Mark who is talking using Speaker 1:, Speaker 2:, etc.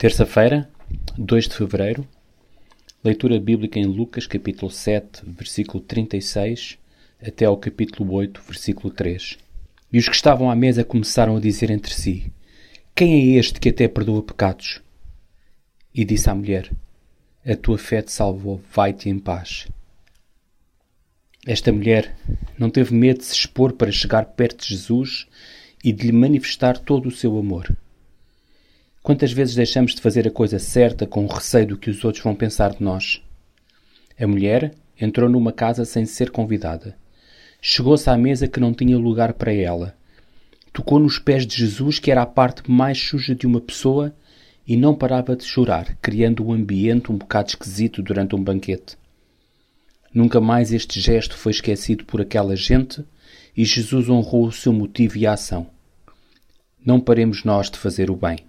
Speaker 1: Terça-feira, 2 de fevereiro, leitura bíblica em Lucas, capítulo 7, versículo 36, até ao capítulo 8, versículo 3. E os que estavam à mesa começaram a dizer entre si: Quem é este que até perdoa pecados? E disse à mulher: A tua fé te salvou, vai-te em paz. Esta mulher não teve medo de se expor para chegar perto de Jesus e de lhe manifestar todo o seu amor. Quantas vezes deixamos de fazer a coisa certa com o receio do que os outros vão pensar de nós? A mulher entrou numa casa sem ser convidada. Chegou-se à mesa que não tinha lugar para ela. Tocou nos pés de Jesus, que era a parte mais suja de uma pessoa, e não parava de chorar, criando um ambiente um bocado esquisito durante um banquete. Nunca mais este gesto foi esquecido por aquela gente e Jesus honrou o seu motivo e a ação. Não paremos nós de fazer o bem.